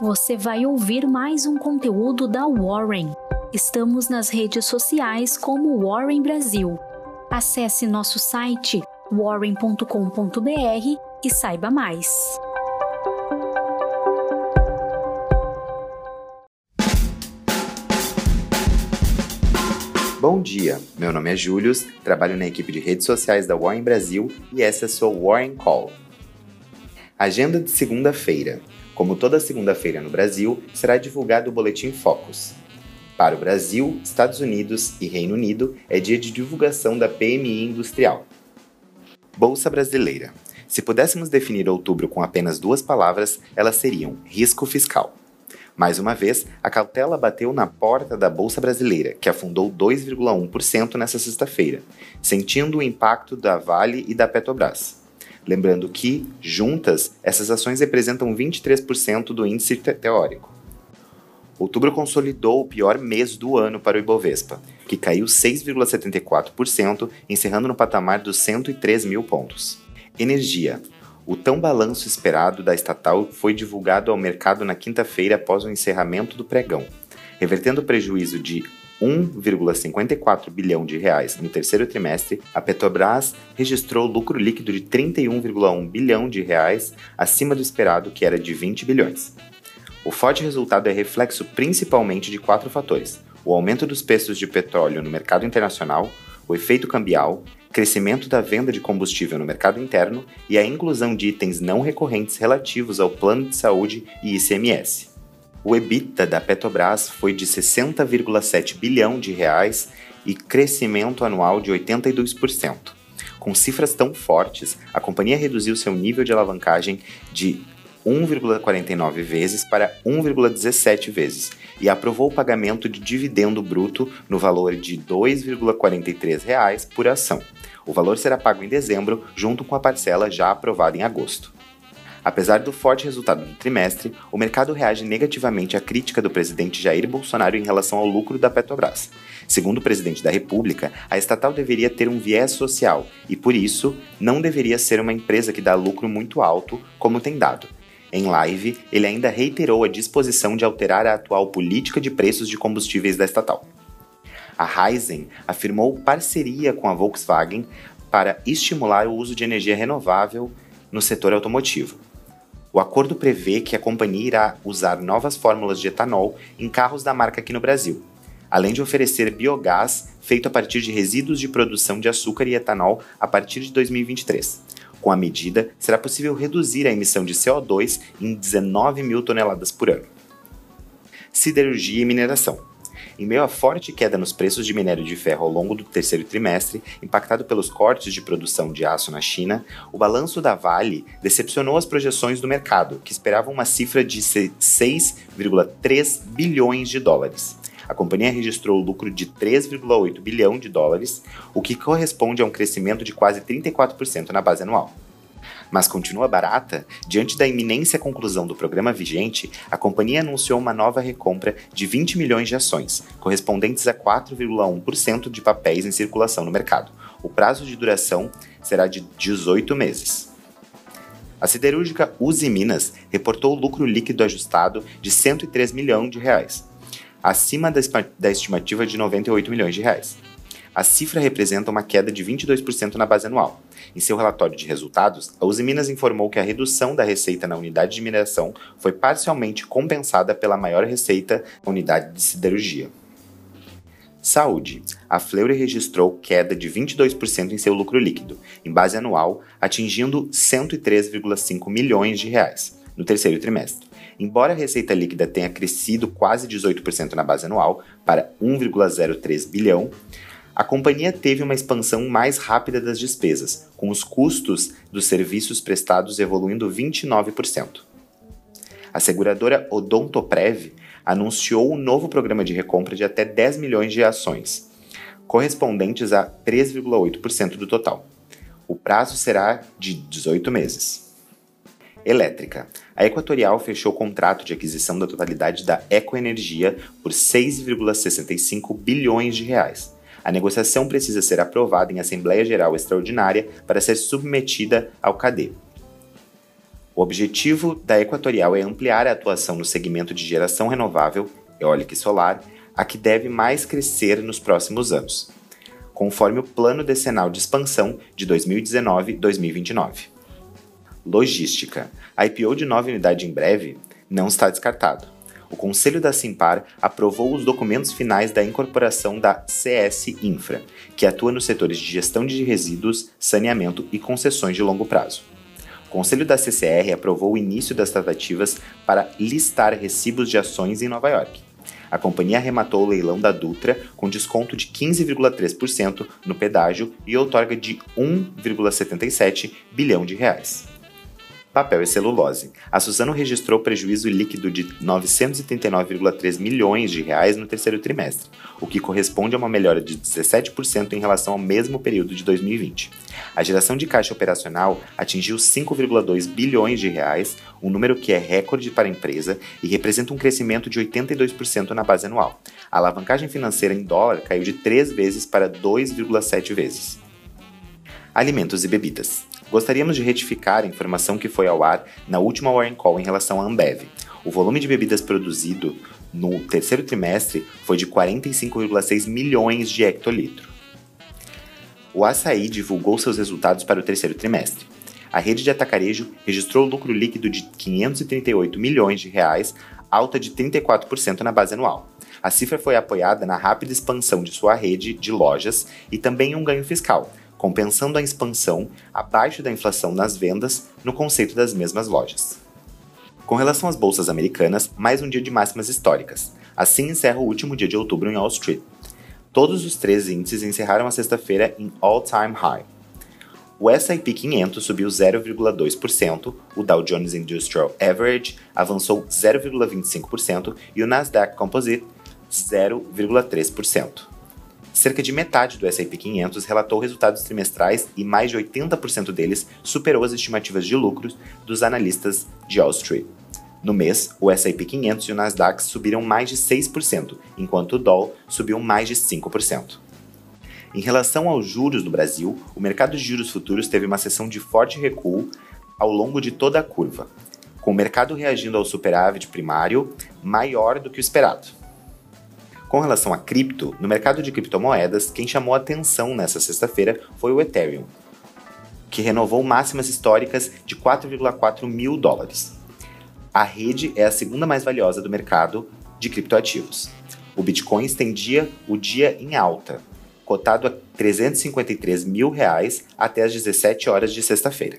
você vai ouvir mais um conteúdo da Warren. Estamos nas redes sociais como Warren Brasil. Acesse nosso site warren.com.br e saiba mais. Bom dia, meu nome é Julius, trabalho na equipe de redes sociais da Warren Brasil e essa é a sua Warren Call. Agenda de segunda-feira. Como toda segunda-feira no Brasil, será divulgado o Boletim Focus. Para o Brasil, Estados Unidos e Reino Unido é dia de divulgação da PMI Industrial. Bolsa Brasileira. Se pudéssemos definir outubro com apenas duas palavras, elas seriam risco fiscal. Mais uma vez, a cautela bateu na porta da Bolsa Brasileira, que afundou 2,1% nesta sexta-feira, sentindo o impacto da Vale e da Petrobras. Lembrando que, juntas, essas ações representam 23% do índice teórico. Outubro consolidou o pior mês do ano para o Ibovespa, que caiu 6,74%, encerrando no patamar dos 103 mil pontos. Energia. O tão balanço esperado da estatal foi divulgado ao mercado na quinta-feira após o encerramento do pregão, revertendo o prejuízo de 1,54 bilhão de reais no terceiro trimestre, a Petrobras registrou lucro líquido de 31,1 bilhão de reais, acima do esperado, que era de 20 bilhões. O forte resultado é reflexo principalmente de quatro fatores: o aumento dos preços de petróleo no mercado internacional, o efeito cambial, crescimento da venda de combustível no mercado interno e a inclusão de itens não recorrentes relativos ao plano de saúde e ICMS. O EBITDA da Petrobras foi de 60,7 bilhão de reais e crescimento anual de 82%. Com cifras tão fortes, a companhia reduziu seu nível de alavancagem de 1,49 vezes para 1,17 vezes e aprovou o pagamento de dividendo bruto no valor de R$ 2,43 por ação. O valor será pago em dezembro, junto com a parcela já aprovada em agosto. Apesar do forte resultado do trimestre, o mercado reage negativamente à crítica do presidente Jair Bolsonaro em relação ao lucro da Petrobras. Segundo o presidente da República, a estatal deveria ter um viés social e, por isso, não deveria ser uma empresa que dá lucro muito alto, como tem dado. Em live, ele ainda reiterou a disposição de alterar a atual política de preços de combustíveis da estatal. A Raizen afirmou parceria com a Volkswagen para estimular o uso de energia renovável no setor automotivo. O acordo prevê que a companhia irá usar novas fórmulas de etanol em carros da marca aqui no Brasil, além de oferecer biogás feito a partir de resíduos de produção de açúcar e etanol a partir de 2023. Com a medida, será possível reduzir a emissão de CO2 em 19 mil toneladas por ano. Siderurgia e mineração. Em meio à forte queda nos preços de minério de ferro ao longo do terceiro trimestre, impactado pelos cortes de produção de aço na China, o balanço da Vale decepcionou as projeções do mercado, que esperavam uma cifra de 6,3 bilhões de dólares. A companhia registrou lucro de 3,8 bilhão de dólares, o que corresponde a um crescimento de quase 34% na base anual mas continua barata, diante da iminência conclusão do programa vigente, a companhia anunciou uma nova recompra de 20 milhões de ações, correspondentes a 4,1% de papéis em circulação no mercado. O prazo de duração será de 18 meses. A siderúrgica Uzi Minas reportou lucro líquido ajustado de 103 milhões de reais, acima da estimativa de 98 milhões de reais. A cifra representa uma queda de 22% na base anual. Em seu relatório de resultados, a Uzi Minas informou que a redução da receita na unidade de mineração foi parcialmente compensada pela maior receita na unidade de siderurgia. Saúde. A Fleury registrou queda de 22% em seu lucro líquido, em base anual, atingindo 103,5 milhões de reais no terceiro trimestre. Embora a receita líquida tenha crescido quase 18% na base anual para 1,03 bilhão, a companhia teve uma expansão mais rápida das despesas, com os custos dos serviços prestados evoluindo 29%. A seguradora Odontoprev anunciou um novo programa de recompra de até 10 milhões de ações, correspondentes a 3,8% do total. O prazo será de 18 meses. Elétrica. A Equatorial fechou o contrato de aquisição da totalidade da Ecoenergia por 6,65 bilhões de reais a negociação precisa ser aprovada em Assembleia Geral Extraordinária para ser submetida ao CAD. O objetivo da Equatorial é ampliar a atuação no segmento de geração renovável, eólica e solar, a que deve mais crescer nos próximos anos, conforme o Plano Decenal de Expansão de 2019-2029. Logística. A IPO de nova unidade em breve não está descartado. O Conselho da Simpar aprovou os documentos finais da incorporação da CS Infra, que atua nos setores de gestão de resíduos, saneamento e concessões de longo prazo. O Conselho da CCR aprovou o início das tratativas para listar recibos de ações em Nova York. A companhia arrematou o leilão da Dutra com desconto de 15,3% no pedágio e outorga de 1,77 bilhão de reais papel e celulose. A Suzano registrou prejuízo líquido de 939,3 milhões de reais no terceiro trimestre, o que corresponde a uma melhora de 17% em relação ao mesmo período de 2020. A geração de caixa operacional atingiu 5,2 bilhões de reais, um número que é recorde para a empresa e representa um crescimento de 82% na base anual. A alavancagem financeira em dólar caiu de 3 vezes para 2,7 vezes. Alimentos e bebidas. Gostaríamos de retificar a informação que foi ao ar na última Warren Call em relação à Ambev. O volume de bebidas produzido no terceiro trimestre foi de 45,6 milhões de hectolitros. O Açaí divulgou seus resultados para o terceiro trimestre. A rede de atacarejo registrou lucro líquido de 538 milhões de reais, alta de 34% na base anual. A cifra foi apoiada na rápida expansão de sua rede de lojas e também um ganho fiscal, compensando a expansão abaixo da inflação nas vendas no conceito das mesmas lojas. Com relação às bolsas americanas, mais um dia de máximas históricas. Assim encerra o último dia de outubro em Wall Street. Todos os três índices encerraram a sexta-feira em all-time high. O S&P 500 subiu 0,2%, o Dow Jones Industrial Average avançou 0,25% e o Nasdaq Composite 0,3%. Cerca de metade do S&P 500 relatou resultados trimestrais e mais de 80% deles superou as estimativas de lucros dos analistas de Wall Street. No mês, o S&P 500 e o Nasdaq subiram mais de 6%, enquanto o Dow subiu mais de 5%. Em relação aos juros do Brasil, o mercado de juros futuros teve uma sessão de forte recuo ao longo de toda a curva, com o mercado reagindo ao superávit primário maior do que o esperado. Com relação a cripto, no mercado de criptomoedas, quem chamou atenção nessa sexta-feira foi o Ethereum, que renovou máximas históricas de 4,4 mil dólares. A rede é a segunda mais valiosa do mercado de criptoativos. O Bitcoin estendia o dia em alta, cotado a 353 mil reais até as 17 horas de sexta-feira.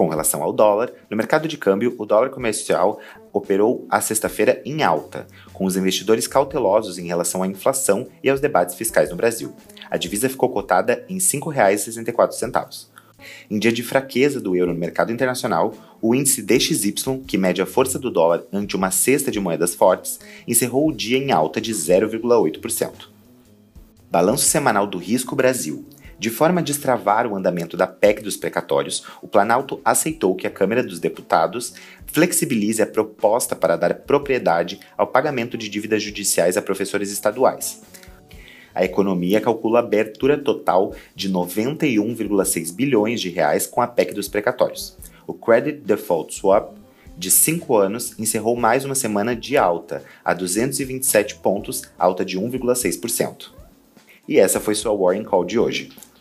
Com relação ao dólar, no mercado de câmbio, o dólar comercial operou a sexta-feira em alta, com os investidores cautelosos em relação à inflação e aos debates fiscais no Brasil. A divisa ficou cotada em R$ 5,64. Em dia de fraqueza do euro no mercado internacional, o índice DXY, que mede a força do dólar ante uma cesta de moedas fortes, encerrou o dia em alta de 0,8%. Balanço semanal do Risco Brasil. De forma a destravar o andamento da PEC dos precatórios, o Planalto aceitou que a Câmara dos Deputados flexibilize a proposta para dar propriedade ao pagamento de dívidas judiciais a professores estaduais. A economia calcula a abertura total de 91,6 bilhões de reais com a PEC dos precatórios. O Credit Default Swap de 5 anos encerrou mais uma semana de alta, a 227 pontos, alta de 1,6%. E essa foi sua Warning Call de hoje.